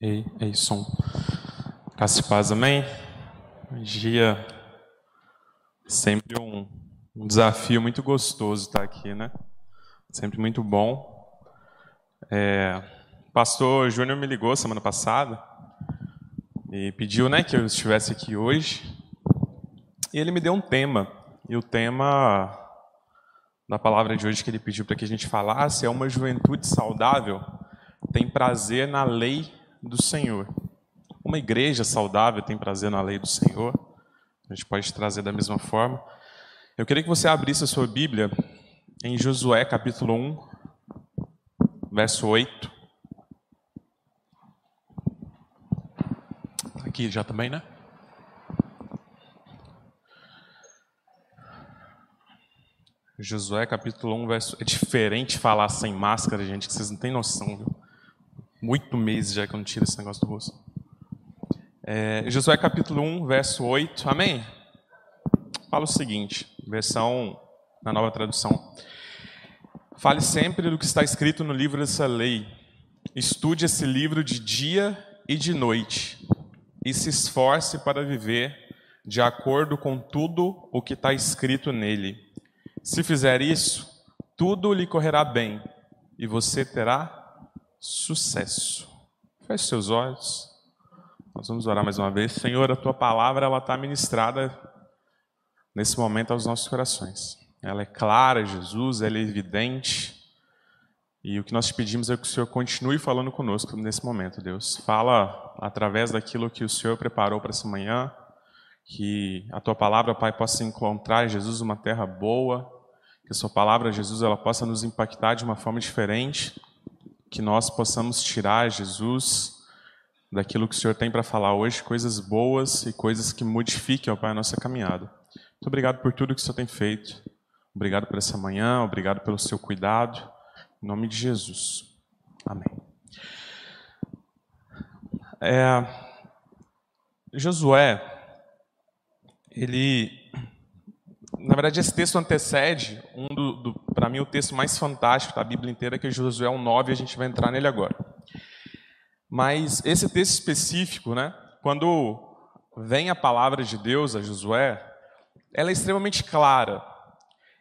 Ei, ei, som. Graça e paz, amém? Um dia, sempre um, um, desafio muito gostoso estar aqui, né? Sempre muito bom. É, o pastor Júnior me ligou semana passada e pediu né, que eu estivesse aqui hoje. E ele me deu um tema. E o tema da palavra de hoje que ele pediu para que a gente falasse é uma juventude saudável tem prazer na lei do Senhor. Uma igreja saudável tem prazer na lei do Senhor. A gente pode trazer da mesma forma. Eu queria que você abrisse a sua Bíblia em Josué capítulo 1, verso 8. Aqui já também, né? Josué capítulo 1, verso. É diferente falar sem máscara, gente, que vocês não têm noção, viu? Oito meses já que eu não tiro esse negócio do rosto. É, Josué capítulo 1, verso 8. Amém? Fala o seguinte, versão na nova tradução. Fale sempre do que está escrito no livro dessa lei. Estude esse livro de dia e de noite. E se esforce para viver de acordo com tudo o que está escrito nele. Se fizer isso, tudo lhe correrá bem e você terá sucesso. Feche seus olhos. Nós vamos orar mais uma vez. Senhor, a tua palavra ela está ministrada nesse momento aos nossos corações. Ela é clara, Jesus, ela é evidente. E o que nós te pedimos é que o Senhor continue falando conosco nesse momento, Deus. Fala através daquilo que o Senhor preparou para essa manhã, que a tua palavra, Pai, possa encontrar, Jesus, uma terra boa, que a sua palavra, Jesus, ela possa nos impactar de uma forma diferente que nós possamos tirar, Jesus, daquilo que o Senhor tem para falar hoje, coisas boas e coisas que modifiquem, ó Pai, a nossa caminhada. Muito obrigado por tudo que o Senhor tem feito. Obrigado por essa manhã, obrigado pelo seu cuidado. Em nome de Jesus. Amém. É, Josué, ele na verdade, esse texto antecede um do, do para mim, o texto mais fantástico da Bíblia inteira, que é Josué 1,9, e a gente vai entrar nele agora. Mas esse texto específico, né, quando vem a palavra de Deus a Josué, ela é extremamente clara.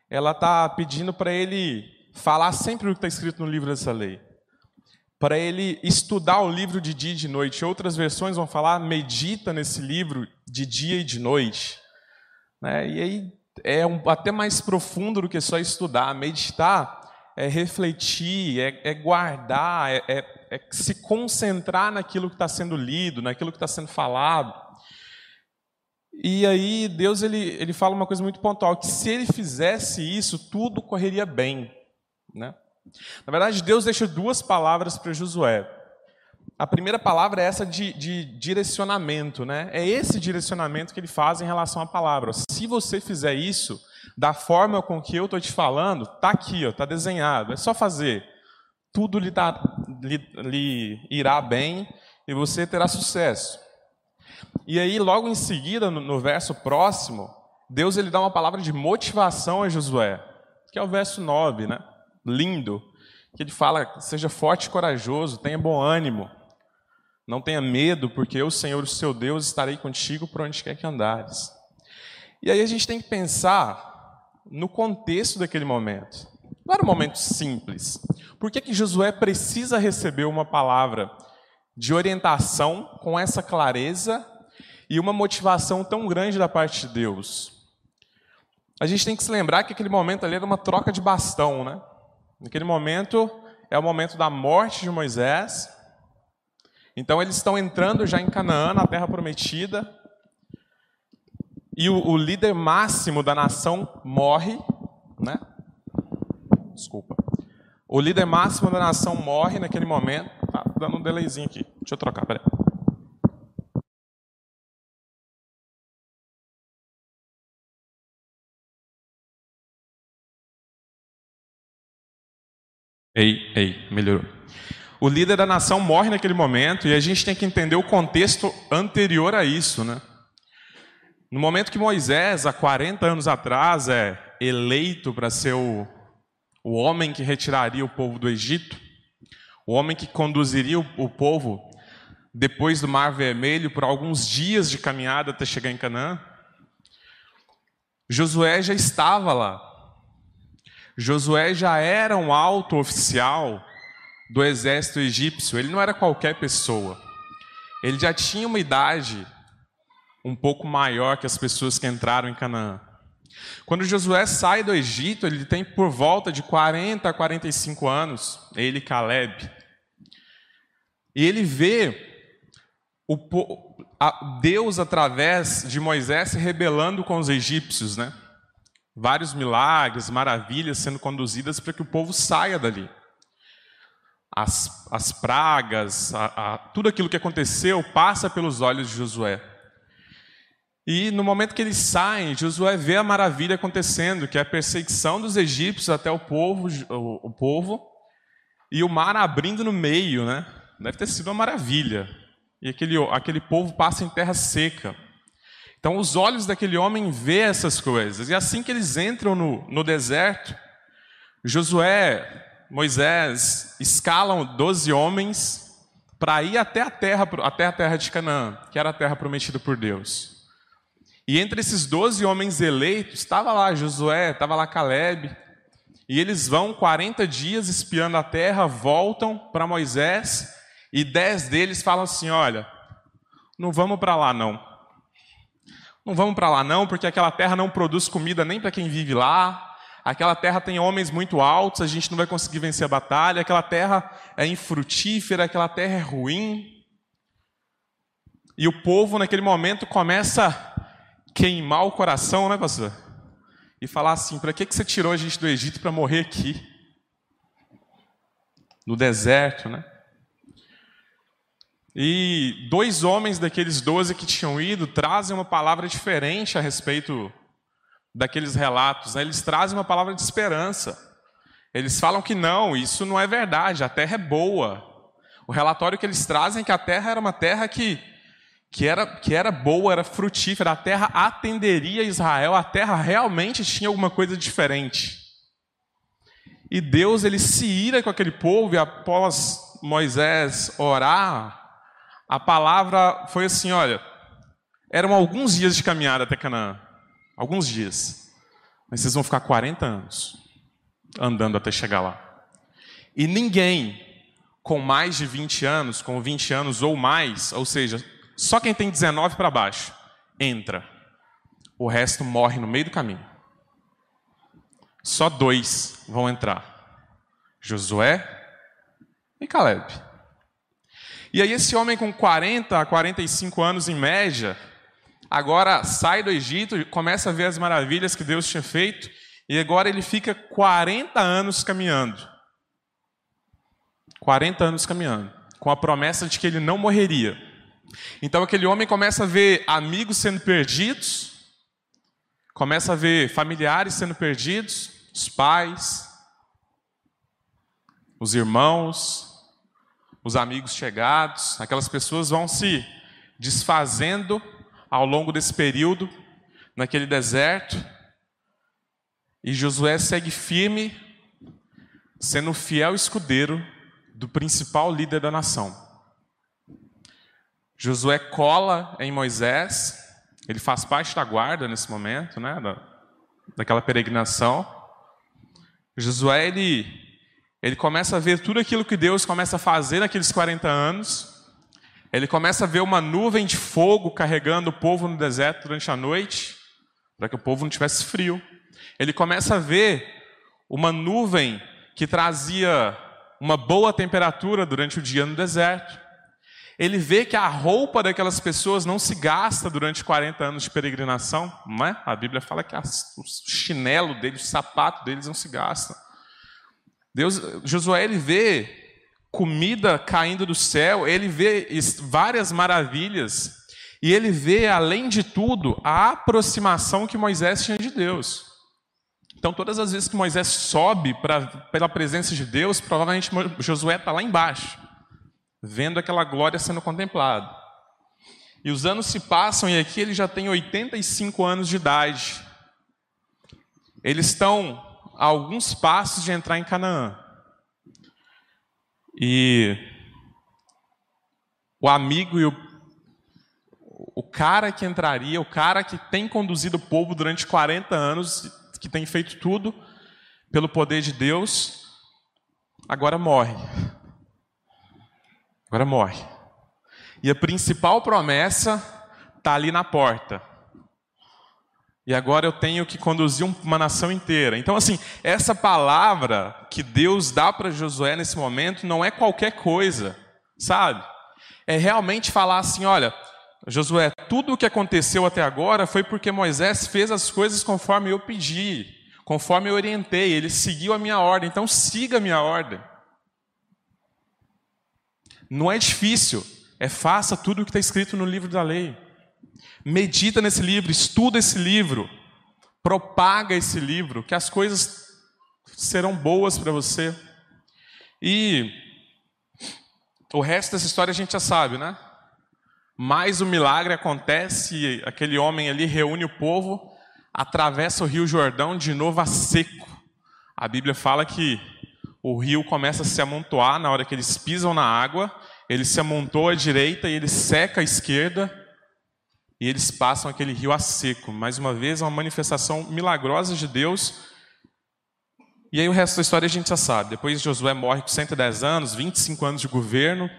Ela está pedindo para ele falar sempre o que está escrito no livro dessa lei. Para ele estudar o livro de dia e de noite. Outras versões vão falar, medita nesse livro de dia e de noite. Né? E aí é um, até mais profundo do que só estudar. Meditar é refletir, é, é guardar, é, é, é, se concentrar naquilo que está sendo lido, naquilo que está sendo falado. E aí Deus ele, ele fala uma coisa muito pontual, que se ele fizesse isso, tudo correria bem. Né? Na verdade, Deus deixa duas palavras para Josué. A primeira palavra é essa de, de, direcionamento, né? É esse direcionamento que ele faz em relação à palavra. Se você fizer isso da forma com que eu estou te falando, tá aqui, está desenhado. É só fazer. Tudo lhe, dá, lhe, lhe irá bem e você terá sucesso. E aí, logo em seguida, no, no verso próximo, Deus ele dá uma palavra de motivação a Josué, que é o verso 9, né? Lindo. Que ele fala: seja forte e corajoso, tenha bom ânimo. Não tenha medo, porque eu, Senhor, o seu Deus, estarei contigo por onde quer que andares. E aí a gente tem que pensar no contexto daquele momento. Não era um momento simples. Por que, que Josué precisa receber uma palavra de orientação com essa clareza e uma motivação tão grande da parte de Deus? A gente tem que se lembrar que aquele momento ali era uma troca de bastão, né? Naquele momento é o momento da morte de Moisés então eles estão entrando já em Canaã, na terra prometida, e o, o líder máximo da nação morre, né? Desculpa. O líder máximo da nação morre naquele momento. Tá dando um delayzinho aqui. Deixa eu trocar, peraí. Ei, ei, melhorou. O líder da nação morre naquele momento e a gente tem que entender o contexto anterior a isso, né? No momento que Moisés, há 40 anos atrás, é eleito para ser o, o homem que retiraria o povo do Egito, o homem que conduziria o, o povo depois do Mar Vermelho, por alguns dias de caminhada até chegar em Canaã. Josué já estava lá. Josué já era um alto oficial do exército egípcio, ele não era qualquer pessoa. Ele já tinha uma idade um pouco maior que as pessoas que entraram em Canaã. Quando Josué sai do Egito, ele tem por volta de 40 a 45 anos, ele Caleb. E ele vê o, Deus, através de Moisés, se rebelando com os egípcios, né? Vários milagres, maravilhas sendo conduzidas para que o povo saia dali. As, as pragas, a, a, tudo aquilo que aconteceu passa pelos olhos de Josué. E no momento que eles saem, Josué vê a maravilha acontecendo, que é a perseguição dos egípcios até o povo, o, o povo e o mar abrindo no meio, né? Deve ter sido uma maravilha. E aquele, aquele povo passa em terra seca. Então os olhos daquele homem vê essas coisas. E assim que eles entram no, no deserto, Josué, Moisés escalam doze homens para ir até a terra, até a terra de Canaã, que era a terra prometida por Deus. E entre esses doze homens eleitos, estava lá Josué, estava lá Caleb, e eles vão 40 dias espiando a terra, voltam para Moisés, e dez deles falam assim: olha, não vamos para lá não. Não vamos para lá não, porque aquela terra não produz comida nem para quem vive lá. Aquela terra tem homens muito altos, a gente não vai conseguir vencer a batalha. Aquela terra é infrutífera, aquela terra é ruim. E o povo, naquele momento, começa queimar o coração, né, pastor? E falar assim: para que, que você tirou a gente do Egito para morrer aqui? No deserto, né? E dois homens daqueles doze que tinham ido trazem uma palavra diferente a respeito daqueles relatos. Né? Eles trazem uma palavra de esperança. Eles falam que não, isso não é verdade, a terra é boa. O relatório que eles trazem é que a terra era uma terra que que era, que era boa, era frutífera, a terra atenderia Israel, a terra realmente tinha alguma coisa diferente. E Deus ele se ira com aquele povo e após Moisés orar, a palavra foi assim, olha, eram alguns dias de caminhada até Canaã, alguns dias. Mas vocês vão ficar 40 anos andando até chegar lá. E ninguém com mais de 20 anos, com 20 anos ou mais, ou seja, só quem tem 19 para baixo entra. O resto morre no meio do caminho. Só dois vão entrar: Josué e Caleb. E aí, esse homem com 40 a 45 anos em média, agora sai do Egito, começa a ver as maravilhas que Deus tinha feito, e agora ele fica 40 anos caminhando. 40 anos caminhando, com a promessa de que ele não morreria. Então aquele homem começa a ver amigos sendo perdidos, começa a ver familiares sendo perdidos, os pais, os irmãos, os amigos chegados, aquelas pessoas vão se desfazendo ao longo desse período, naquele deserto, e Josué segue firme, sendo o fiel escudeiro do principal líder da nação. Josué cola em Moisés, ele faz parte da guarda nesse momento, né, da, daquela peregrinação. Josué, ele, ele começa a ver tudo aquilo que Deus começa a fazer naqueles 40 anos. Ele começa a ver uma nuvem de fogo carregando o povo no deserto durante a noite, para que o povo não tivesse frio. Ele começa a ver uma nuvem que trazia uma boa temperatura durante o dia no deserto ele vê que a roupa daquelas pessoas não se gasta durante 40 anos de peregrinação, não é? A Bíblia fala que o chinelo deles, o sapato deles não se gasta. Deus, Josué ele vê comida caindo do céu, ele vê várias maravilhas e ele vê, além de tudo, a aproximação que Moisés tinha de Deus. Então, todas as vezes que Moisés sobe pra, pela presença de Deus, provavelmente Josué está lá embaixo vendo aquela glória sendo contemplada. E os anos se passam e aqui ele já tem 85 anos de idade. Eles estão a alguns passos de entrar em Canaã. E o amigo e o, o cara que entraria, o cara que tem conduzido o povo durante 40 anos, que tem feito tudo pelo poder de Deus, agora morre. Agora morre. E a principal promessa está ali na porta. E agora eu tenho que conduzir uma nação inteira. Então, assim, essa palavra que Deus dá para Josué nesse momento não é qualquer coisa, sabe? É realmente falar assim: olha, Josué, tudo o que aconteceu até agora foi porque Moisés fez as coisas conforme eu pedi, conforme eu orientei, ele seguiu a minha ordem, então siga a minha ordem. Não é difícil, é faça tudo o que está escrito no livro da lei. Medita nesse livro, estuda esse livro, propaga esse livro, que as coisas serão boas para você. E o resto dessa história a gente já sabe, né? Mais o milagre acontece, aquele homem ali reúne o povo, atravessa o rio Jordão de novo a seco. A Bíblia fala que o rio começa a se amontoar na hora que eles pisam na água, ele se amontoa à direita e ele seca à esquerda e eles passam aquele rio a seco. Mais uma vez, uma manifestação milagrosa de Deus. E aí o resto da história a gente já sabe. Depois Josué morre com 110 anos, 25 anos de governo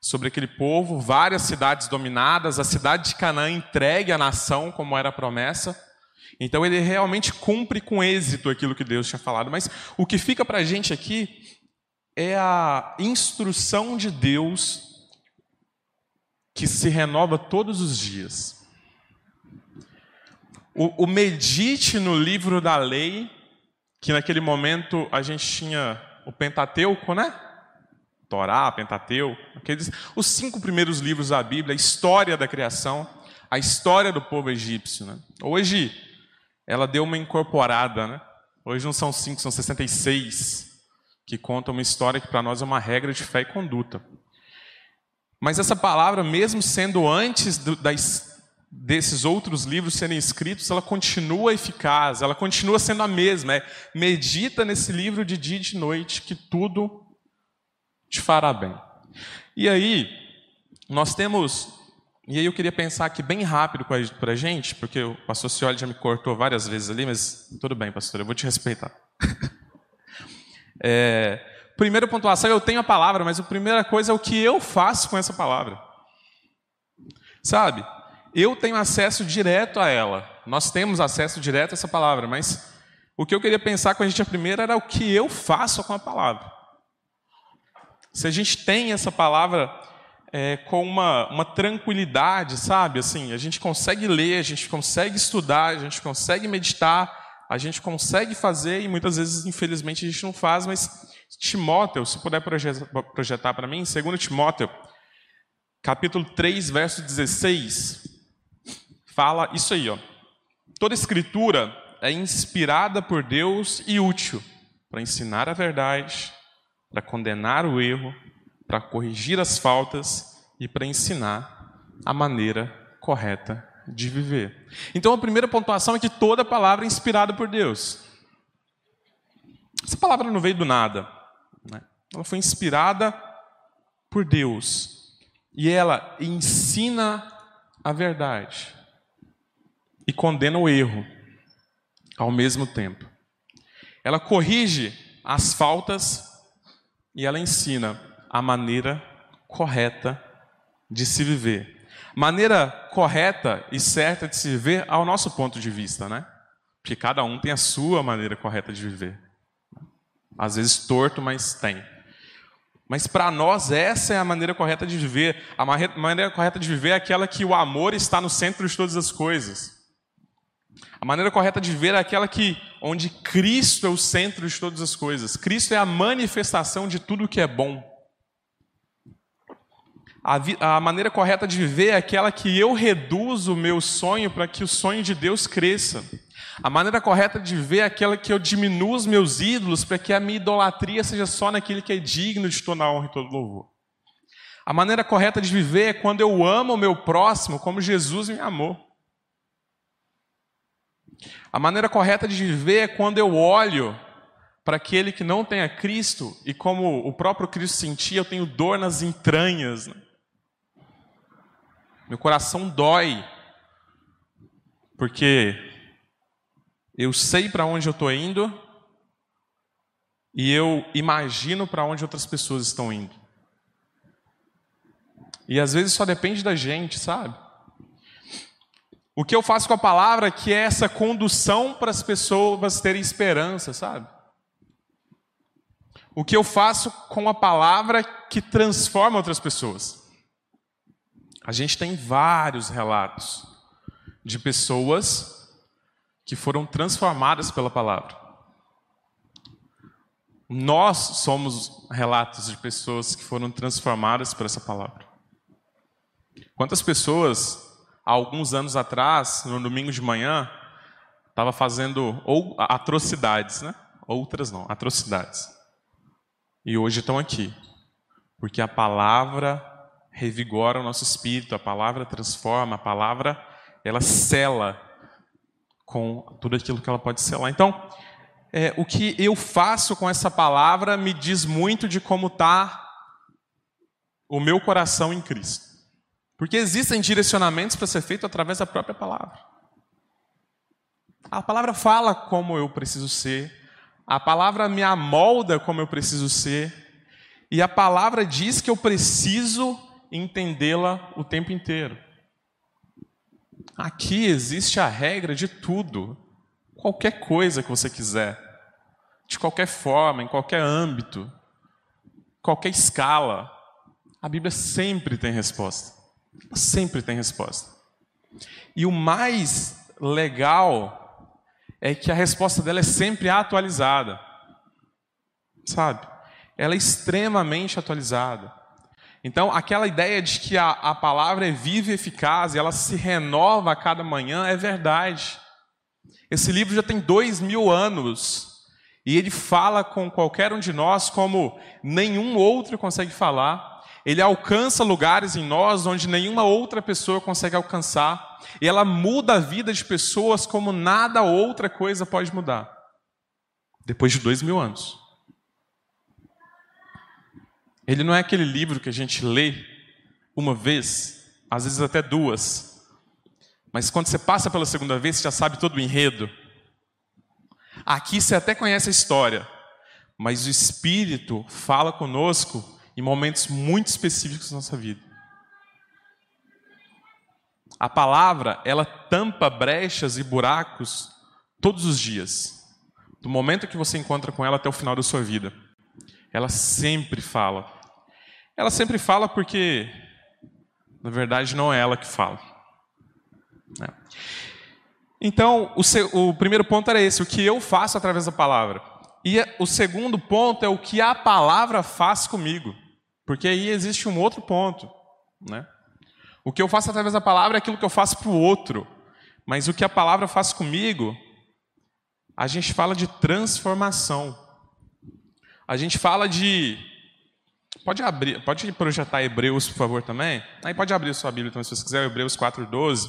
sobre aquele povo, várias cidades dominadas, a cidade de Canaã entregue à nação, como era a promessa. Então ele realmente cumpre com êxito aquilo que Deus tinha falado. Mas o que fica para a gente aqui é a instrução de Deus que se renova todos os dias. O, o, medite no livro da lei, que naquele momento a gente tinha o Pentateuco, né? Torá, Pentateuco, aqueles, os cinco primeiros livros da Bíblia, a história da criação, a história do povo egípcio. Né? Hoje, ela deu uma incorporada, né? Hoje não são cinco, são 66, que contam uma história que para nós é uma regra de fé e conduta. Mas essa palavra, mesmo sendo antes do, das, desses outros livros serem escritos, ela continua eficaz, ela continua sendo a mesma. É, medita nesse livro de dia e de noite, que tudo te fará bem. E aí, nós temos. E aí eu queria pensar aqui bem rápido para a gente, porque o pastor Cioli já me cortou várias vezes ali, mas tudo bem, pastor, eu vou te respeitar. é, Primeira pontuação, eu tenho a palavra, mas a primeira coisa é o que eu faço com essa palavra. Sabe? Eu tenho acesso direto a ela. Nós temos acesso direto a essa palavra, mas o que eu queria pensar com a gente a primeira era o que eu faço com a palavra. Se a gente tem essa palavra é, com uma, uma tranquilidade, sabe? Assim, a gente consegue ler, a gente consegue estudar, a gente consegue meditar, a gente consegue fazer e muitas vezes, infelizmente, a gente não faz, mas Timóteo, se puder projetar para mim, 2 Timóteo, capítulo 3, verso 16, fala isso aí, ó. Toda escritura é inspirada por Deus e útil para ensinar a verdade, para condenar o erro, para corrigir as faltas e para ensinar a maneira correta de viver. Então a primeira pontuação é que toda palavra é inspirada por Deus. Essa palavra não veio do nada. Né? Ela foi inspirada por Deus e ela ensina a verdade e condena o erro ao mesmo tempo. Ela corrige as faltas e ela ensina a maneira correta de se viver. Maneira correta e certa de se viver ao nosso ponto de vista, né? Porque cada um tem a sua maneira correta de viver. Às vezes torto, mas tem. Mas para nós, essa é a maneira correta de viver. A maneira correta de viver é aquela que o amor está no centro de todas as coisas. A maneira correta de viver é aquela que onde Cristo é o centro de todas as coisas. Cristo é a manifestação de tudo que é bom. A, a maneira correta de viver é aquela que eu reduzo o meu sonho para que o sonho de Deus cresça. A maneira correta de ver é aquela que eu diminuo os meus ídolos para que a minha idolatria seja só naquele que é digno de toda honra e todo louvor. A maneira correta de viver é quando eu amo o meu próximo como Jesus me amou. A maneira correta de viver é quando eu olho para aquele que não tem a Cristo e como o próprio Cristo sentia, eu tenho dor nas entranhas. Né? Meu coração dói, porque eu sei para onde eu estou indo e eu imagino para onde outras pessoas estão indo. E às vezes só depende da gente, sabe? O que eu faço com a palavra que é essa condução para as pessoas terem esperança, sabe? O que eu faço com a palavra que transforma outras pessoas. A gente tem vários relatos de pessoas que foram transformadas pela palavra. Nós somos relatos de pessoas que foram transformadas por essa palavra. Quantas pessoas, há alguns anos atrás, no domingo de manhã, estava fazendo ou atrocidades, né? Outras não, atrocidades. E hoje estão aqui, porque a palavra revigora o nosso espírito, a palavra transforma, a palavra ela cela com tudo aquilo que ela pode selar. Então, é, o que eu faço com essa palavra me diz muito de como está o meu coração em Cristo. Porque existem direcionamentos para ser feito através da própria palavra. A palavra fala como eu preciso ser, a palavra me amolda como eu preciso ser, e a palavra diz que eu preciso entendê-la o tempo inteiro. Aqui existe a regra de tudo, qualquer coisa que você quiser, de qualquer forma, em qualquer âmbito, qualquer escala, a Bíblia sempre tem resposta. Sempre tem resposta. E o mais legal é que a resposta dela é sempre atualizada. Sabe? Ela é extremamente atualizada. Então, aquela ideia de que a, a palavra é viva e eficaz e ela se renova a cada manhã é verdade. Esse livro já tem dois mil anos e ele fala com qualquer um de nós como nenhum outro consegue falar. Ele alcança lugares em nós onde nenhuma outra pessoa consegue alcançar. E ela muda a vida de pessoas como nada outra coisa pode mudar. Depois de dois mil anos. Ele não é aquele livro que a gente lê uma vez, às vezes até duas. Mas quando você passa pela segunda vez, você já sabe todo o enredo. Aqui você até conhece a história, mas o Espírito fala conosco em momentos muito específicos da nossa vida. A palavra, ela tampa brechas e buracos todos os dias. Do momento que você encontra com ela até o final da sua vida. Ela sempre fala. Ela sempre fala porque, na verdade, não é ela que fala. É. Então, o, seu, o primeiro ponto era esse: o que eu faço através da palavra. E o segundo ponto é o que a palavra faz comigo. Porque aí existe um outro ponto. Né? O que eu faço através da palavra é aquilo que eu faço para o outro. Mas o que a palavra faz comigo, a gente fala de transformação. A gente fala de Pode abrir, pode projetar Hebreus, por favor, também? Aí pode abrir sua Bíblia também, se você quiser, Hebreus 4:12.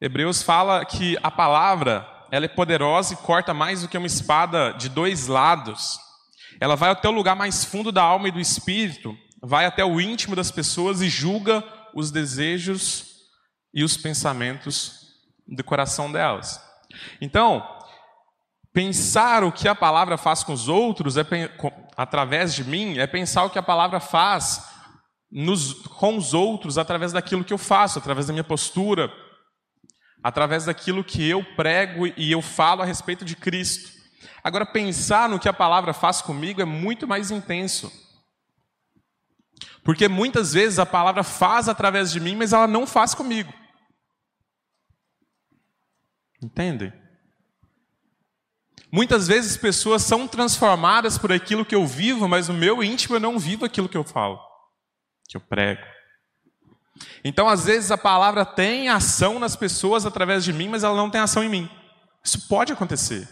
Hebreus fala que a palavra, ela é poderosa e corta mais do que uma espada de dois lados. Ela vai até o lugar mais fundo da alma e do espírito, vai até o íntimo das pessoas e julga os desejos e os pensamentos do coração delas. Então, Pensar o que a palavra faz com os outros, é, através de mim, é pensar o que a palavra faz nos, com os outros através daquilo que eu faço, através da minha postura, através daquilo que eu prego e eu falo a respeito de Cristo. Agora, pensar no que a palavra faz comigo é muito mais intenso. Porque muitas vezes a palavra faz através de mim, mas ela não faz comigo. Entendem? Muitas vezes pessoas são transformadas por aquilo que eu vivo, mas no meu íntimo eu não vivo aquilo que eu falo, que eu prego. Então, às vezes, a palavra tem ação nas pessoas através de mim, mas ela não tem ação em mim. Isso pode acontecer.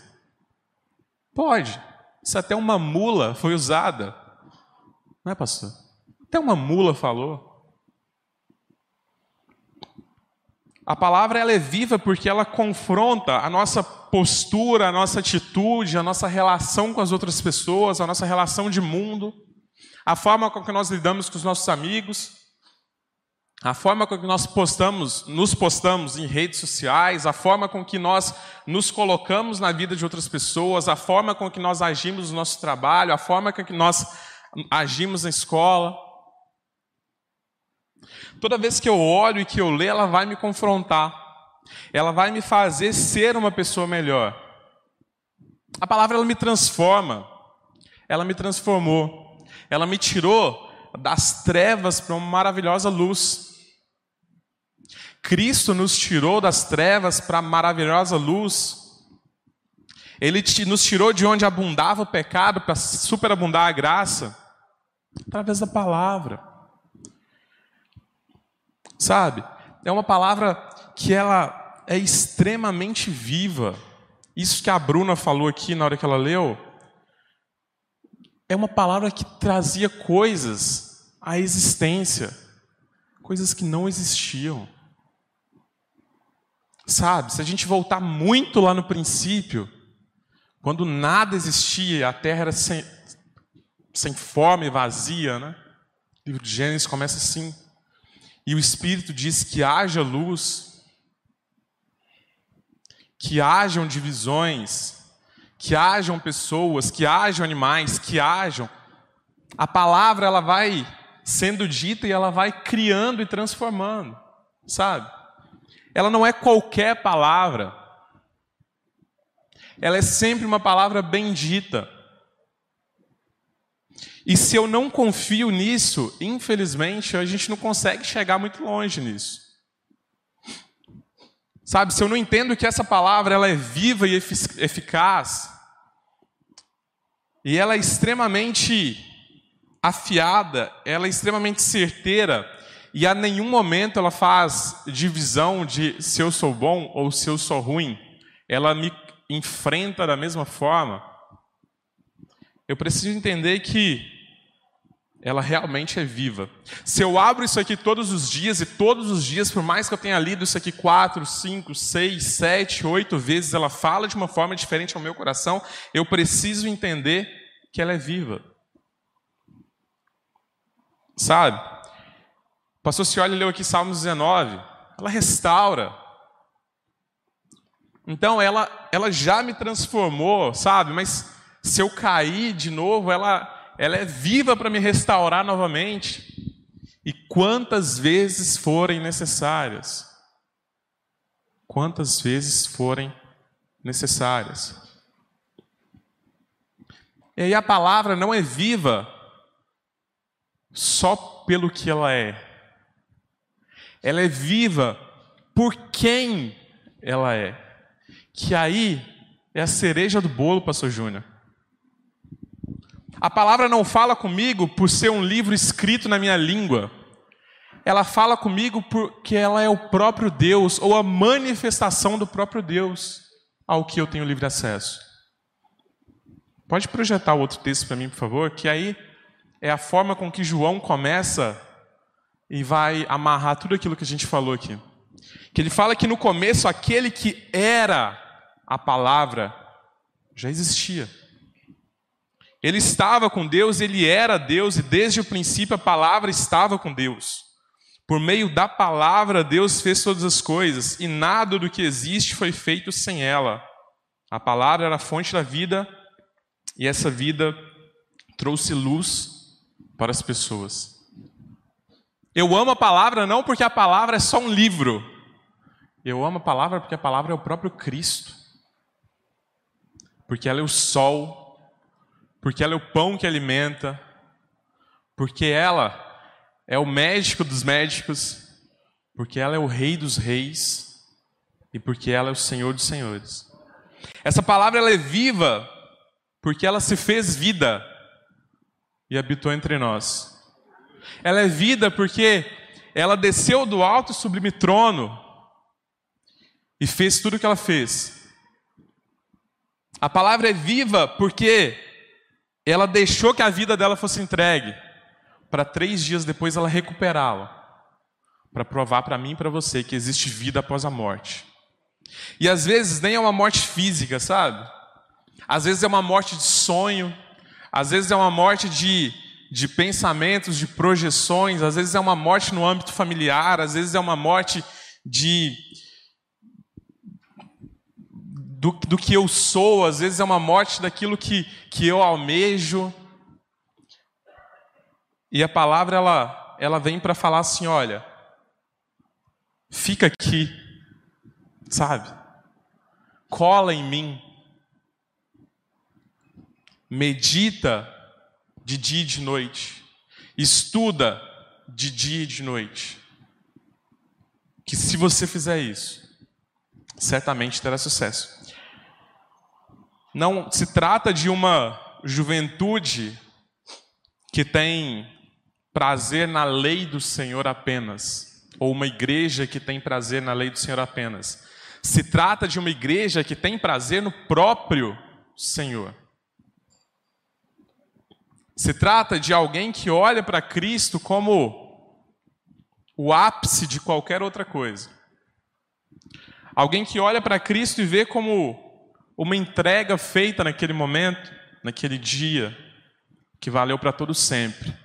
Pode. Se até uma mula foi usada. Não é, pastor? Até uma mula falou. A palavra ela é viva porque ela confronta a nossa postura, a nossa atitude, a nossa relação com as outras pessoas, a nossa relação de mundo, a forma com que nós lidamos com os nossos amigos. A forma com que nós postamos, nos postamos em redes sociais, a forma com que nós nos colocamos na vida de outras pessoas, a forma com que nós agimos no nosso trabalho, a forma com que nós agimos na escola. Toda vez que eu olho e que eu leio, ela vai me confrontar. Ela vai me fazer ser uma pessoa melhor. A palavra ela me transforma. Ela me transformou. Ela me tirou das trevas para uma maravilhosa luz. Cristo nos tirou das trevas para a maravilhosa luz. Ele nos tirou de onde abundava o pecado para superabundar a graça, através da palavra. Sabe? É uma palavra que ela é extremamente viva. Isso que a Bruna falou aqui na hora que ela leu, é uma palavra que trazia coisas à existência, coisas que não existiam. Sabe, se a gente voltar muito lá no princípio, quando nada existia, a terra era sem, sem forma e vazia, né? O livro de Gênesis começa assim. E o Espírito diz que haja luz, que hajam divisões, que hajam pessoas, que hajam animais, que hajam. A palavra ela vai sendo dita e ela vai criando e transformando, sabe? Ela não é qualquer palavra. Ela é sempre uma palavra bendita. E se eu não confio nisso, infelizmente, a gente não consegue chegar muito longe nisso. Sabe, se eu não entendo que essa palavra ela é viva e eficaz, e ela é extremamente afiada, ela é extremamente certeira, e a nenhum momento ela faz divisão de se eu sou bom ou se eu sou ruim. Ela me enfrenta da mesma forma. Eu preciso entender que ela realmente é viva. Se eu abro isso aqui todos os dias, e todos os dias, por mais que eu tenha lido isso aqui quatro, cinco, seis, sete, oito vezes, ela fala de uma forma diferente ao meu coração, eu preciso entender que ela é viva. Sabe? O pastor Cioli leu aqui Salmos 19. Ela restaura. Então ela, ela já me transformou, sabe? Mas se eu cair de novo, ela, ela é viva para me restaurar novamente. E quantas vezes forem necessárias. Quantas vezes forem necessárias. E aí a palavra não é viva só pelo que ela é ela é viva por quem ela é. Que aí é a cereja do bolo, pastor Júnior. A palavra não fala comigo por ser um livro escrito na minha língua. Ela fala comigo porque ela é o próprio Deus, ou a manifestação do próprio Deus ao que eu tenho livre acesso. Pode projetar o outro texto para mim, por favor? Que aí é a forma com que João começa e vai amarrar tudo aquilo que a gente falou aqui. Que ele fala que no começo aquele que era a palavra já existia. Ele estava com Deus, ele era Deus e desde o princípio a palavra estava com Deus. Por meio da palavra Deus fez todas as coisas e nada do que existe foi feito sem ela. A palavra era a fonte da vida e essa vida trouxe luz para as pessoas. Eu amo a palavra não porque a palavra é só um livro. Eu amo a palavra porque a palavra é o próprio Cristo. Porque ela é o sol, porque ela é o pão que alimenta, porque ela é o médico dos médicos, porque ela é o rei dos reis e porque ela é o Senhor dos senhores. Essa palavra ela é viva porque ela se fez vida e habitou entre nós. Ela é vida porque ela desceu do alto e sublime trono e fez tudo o que ela fez. A palavra é viva porque ela deixou que a vida dela fosse entregue para três dias depois ela recuperá-la, para provar para mim e para você que existe vida após a morte. E às vezes nem é uma morte física, sabe? Às vezes é uma morte de sonho, às vezes é uma morte de de pensamentos, de projeções, às vezes é uma morte no âmbito familiar, às vezes é uma morte de do, do que eu sou, às vezes é uma morte daquilo que, que eu almejo. E a palavra ela, ela vem para falar assim: olha, fica aqui, sabe? Cola em mim, medita de dia e de noite, estuda de dia e de noite. Que se você fizer isso, certamente terá sucesso. Não se trata de uma juventude que tem prazer na lei do Senhor apenas, ou uma igreja que tem prazer na lei do Senhor apenas. Se trata de uma igreja que tem prazer no próprio Senhor. Se trata de alguém que olha para Cristo como o ápice de qualquer outra coisa. Alguém que olha para Cristo e vê como uma entrega feita naquele momento, naquele dia, que valeu para todo sempre.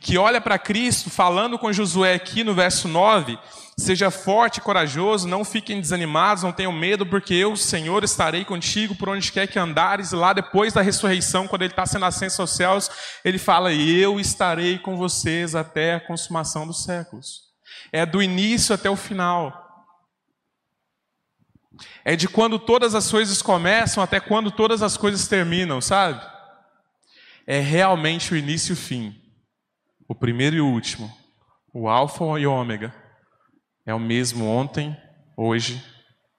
Que olha para Cristo falando com Josué aqui no verso 9 Seja forte e corajoso, não fiquem desanimados, não tenham medo, porque eu, Senhor, estarei contigo por onde quer que andares. E lá depois da ressurreição, quando ele está sendo ascenso aos céus, ele fala: Eu estarei com vocês até a consumação dos séculos. É do início até o final. É de quando todas as coisas começam até quando todas as coisas terminam, sabe? É realmente o início e o fim. O primeiro e o último. O Alfa e o Ômega é o mesmo ontem, hoje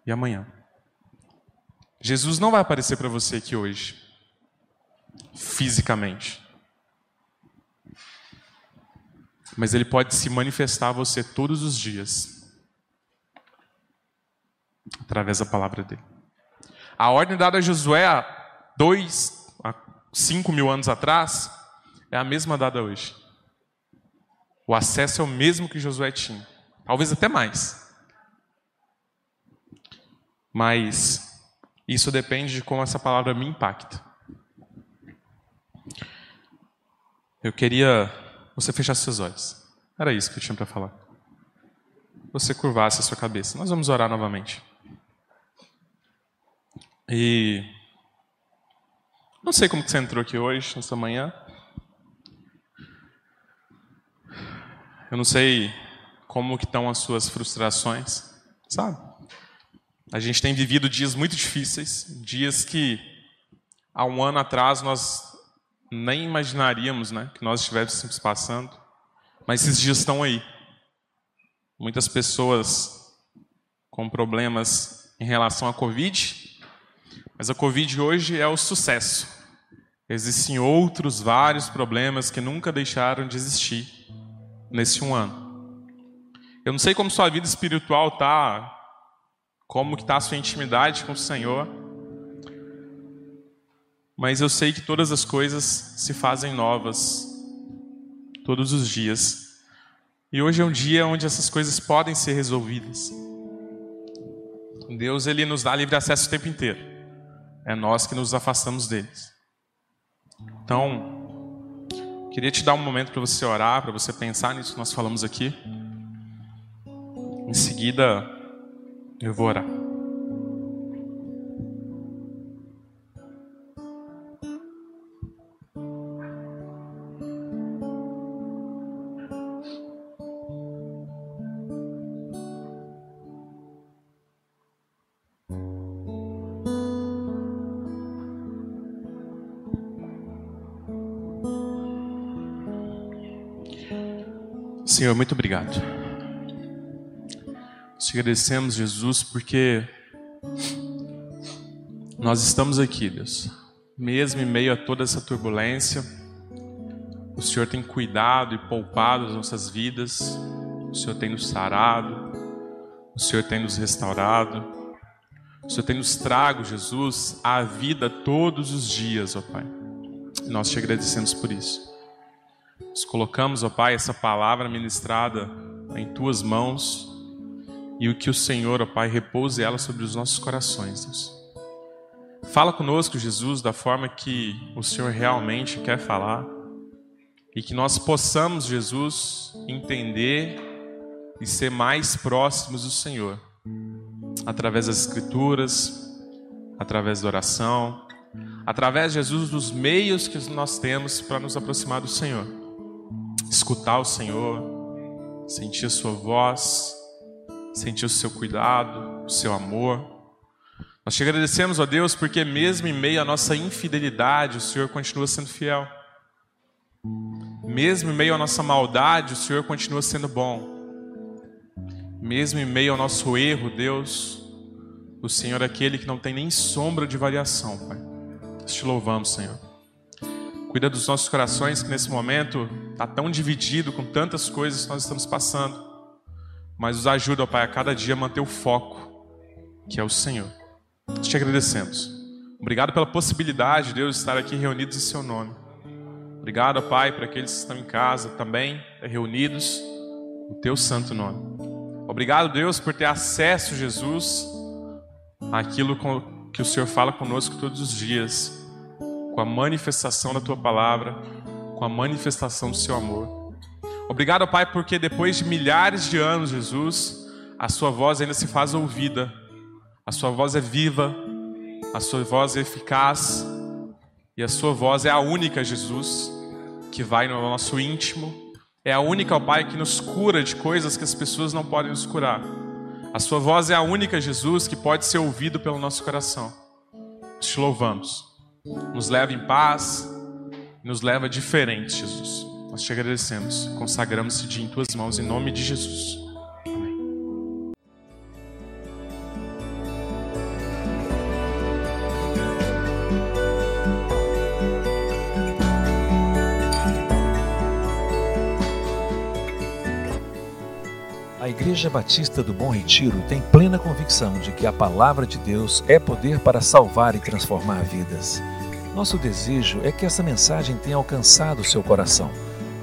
e amanhã. Jesus não vai aparecer para você aqui hoje, fisicamente. Mas ele pode se manifestar a você todos os dias, através da palavra dele. A ordem dada a Josué há dois, há cinco mil anos atrás, é a mesma dada hoje. O acesso é o mesmo que Josué tinha. Talvez até mais. Mas isso depende de como essa palavra me impacta. Eu queria você fechar seus olhos. Era isso que eu tinha para falar. Você curvasse a sua cabeça. Nós vamos orar novamente. E não sei como que você entrou aqui hoje, nessa manhã. Eu não sei como que estão as suas frustrações, sabe? A gente tem vivido dias muito difíceis, dias que há um ano atrás nós nem imaginaríamos, né, que nós estivéssemos passando, mas esses dias estão aí. Muitas pessoas com problemas em relação à Covid, mas a Covid hoje é o sucesso. Existem outros vários problemas que nunca deixaram de existir nesse um ano. Eu não sei como sua vida espiritual tá, como que tá a sua intimidade com o Senhor. Mas eu sei que todas as coisas se fazem novas todos os dias. E hoje é um dia onde essas coisas podem ser resolvidas. Deus ele nos dá livre acesso o tempo inteiro. É nós que nos afastamos deles. Então, queria te dar um momento para você orar, para você pensar nisso que nós falamos aqui. Em seguida, eu vou orar. Senhor, muito obrigado. Te agradecemos, Jesus, porque nós estamos aqui, Deus. Mesmo em meio a toda essa turbulência, o Senhor tem cuidado e poupado as nossas vidas, o Senhor tem nos sarado, o Senhor tem nos restaurado, o Senhor tem nos trago, Jesus, a vida todos os dias, ó Pai. Nós te agradecemos por isso. Nós colocamos, ó Pai, essa palavra ministrada em tuas mãos e o que o Senhor, ó Pai, repouse ela sobre os nossos corações, Deus. Fala conosco, Jesus, da forma que o Senhor realmente quer falar. e que nós possamos, Jesus, entender e ser mais próximos do Senhor, através das Escrituras, através da oração, através, Jesus, dos meios que nós temos para nos aproximar do Senhor. Escutar o Senhor, sentir a Sua voz, sentir o Seu cuidado, o Seu amor. Nós te agradecemos, ó Deus, porque mesmo em meio à nossa infidelidade, o Senhor continua sendo fiel. Mesmo em meio à nossa maldade, o Senhor continua sendo bom. Mesmo em meio ao nosso erro, Deus, o Senhor é aquele que não tem nem sombra de variação, Pai. Nós te louvamos, Senhor. Cuida dos nossos corações que nesse momento está tão dividido com tantas coisas que nós estamos passando. Mas nos ajuda, Pai, a cada dia manter o foco, que é o Senhor. Te agradecemos. Obrigado pela possibilidade, Deus, de estar aqui reunidos em Seu nome. Obrigado, Pai, para aqueles que estão em casa também, reunidos, no Teu santo nome. Obrigado, Deus, por ter acesso, Jesus, aquilo que o Senhor fala conosco todos os dias, com a manifestação da tua palavra, com a manifestação do seu amor. Obrigado, Pai, porque depois de milhares de anos, Jesus, a sua voz ainda se faz ouvida, a sua voz é viva, a sua voz é eficaz, e a sua voz é a única, Jesus, que vai no nosso íntimo, é a única, Pai, que nos cura de coisas que as pessoas não podem nos curar. A sua voz é a única, Jesus, que pode ser ouvido pelo nosso coração. Te louvamos. Nos leva em paz, nos leva diferente, Jesus. Nós te agradecemos. Consagramos esse dia em tuas mãos, em nome de Jesus. Igreja Batista do Bom Retiro tem plena convicção de que a palavra de Deus é poder para salvar e transformar vidas. Nosso desejo é que essa mensagem tenha alcançado seu coração.